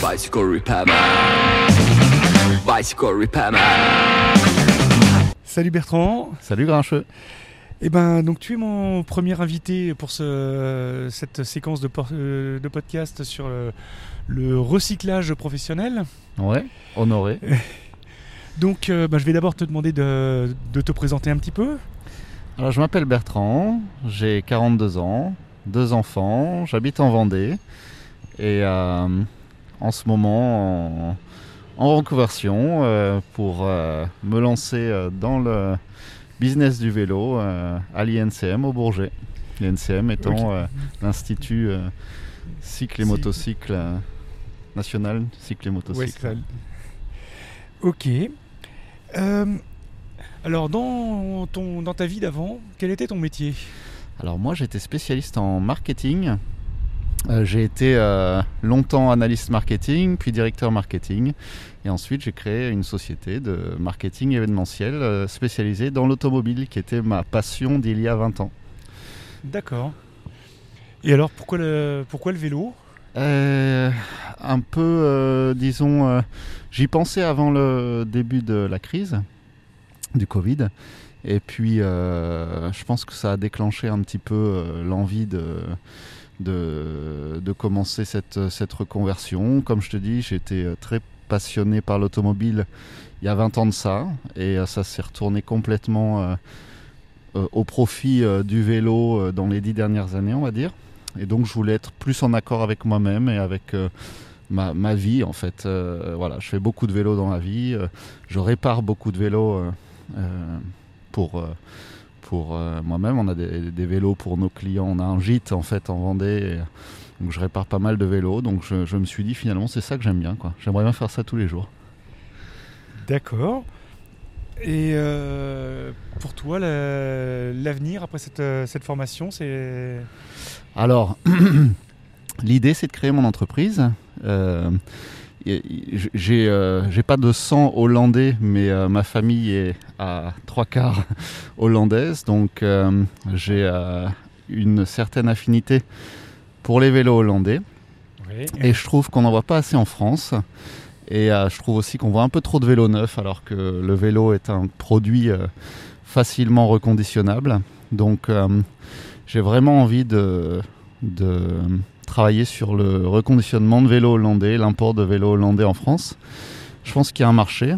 Bicycle repairman. Bicycle repairman. Salut Bertrand. Salut Grincheux. Eh ben, donc tu es mon premier invité pour ce, cette séquence de, euh, de podcast sur le, le recyclage professionnel. Ouais, honoré. Donc, euh, ben, je vais d'abord te demander de, de te présenter un petit peu. Alors, je m'appelle Bertrand, j'ai 42 ans, deux enfants, j'habite en Vendée et euh, en ce moment en, en reconversion euh, pour euh, me lancer euh, dans le business du vélo à l'INCM au Bourget. L'INCM étant l'Institut Cycle et Motocycle National, Cycle et Motocycle. Ok. Alors, dans, ton, dans ta vie d'avant, quel était ton métier? Alors moi j'étais spécialiste en marketing. Euh, j'ai été euh, longtemps analyste marketing, puis directeur marketing. Et ensuite j'ai créé une société de marketing événementiel euh, spécialisée dans l'automobile, qui était ma passion d'il y a 20 ans. D'accord. Et alors, pourquoi le, pourquoi le vélo? Un peu, disons, j'y pensais avant le début de la crise du Covid. Et puis, je pense que ça a déclenché un petit peu l'envie de, de, de commencer cette, cette reconversion. Comme je te dis, j'étais euh, très passionné par l'automobile il y a 20 ans de ça. Et euh, ça s'est retourné complètement euh, au profit du vélo dans les dix dernières années, on va dire. Et donc je voulais être plus en accord avec moi-même et avec ma, ma vie en fait. Voilà, je fais beaucoup de vélo dans la vie. je répare beaucoup de vélos pour, pour euh, moi-même. On a des, des vélos pour nos clients. On a un gîte en fait en Vendée. et donc je répare pas mal de vélos. Donc je, je me suis dit finalement c'est ça que j'aime bien. quoi. J'aimerais bien faire ça tous les jours. D'accord. Et euh, pour toi, la- l'avenir après cette, euh, cette formation, c'est? Alors, l'idée c'est de créer mon entreprise. Euh, j'ai euh, j'ai pas de sang hollandais, mais euh, ma famille est à trois quarts hollandaise, donc euh, j'ai une certaine affinité pour les vélos hollandais. Oui. Et je trouve qu'on n'en voit pas assez en France. Et je trouve aussi qu'on voit un peu trop de vélos neufs, alors que le vélo est un produit facilement reconditionnable. Donc j'ai vraiment envie de, de travailler sur le reconditionnement de vélos hollandais, l'import de vélos hollandais en France. Je pense qu'il y a un marché.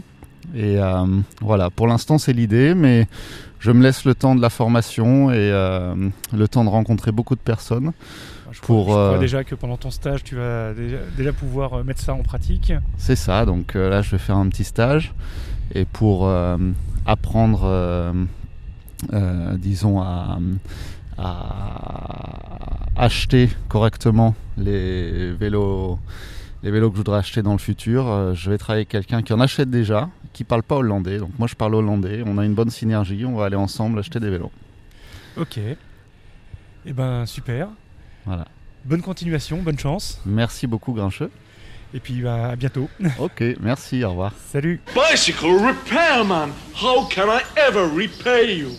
Et euh, voilà, pour l'instant c'est l'idée, mais je me laisse le temps de la formation et euh, le temps de rencontrer beaucoup de personnes. Je pour, crois, je crois euh, déjà que pendant ton stage, tu vas déjà, déjà pouvoir mettre ça en pratique. C'est ça, donc euh, là je vais faire un petit stage et pour apprendre, disons, à, à acheter correctement les vélos, les vélos que je voudrais acheter dans le futur, euh, je vais travailler avec quelqu'un qui en achète déjà, qui parle pas hollandais. Donc moi je parle hollandais, on a une bonne synergie, on va aller ensemble acheter des vélos. Ok. Eh ben super. Voilà. Bonne continuation, bonne chance. Merci beaucoup Grincheux. Et puis bah, à bientôt. Ok, merci, au revoir. Salut. Bicycle repairman, how can I ever repay you?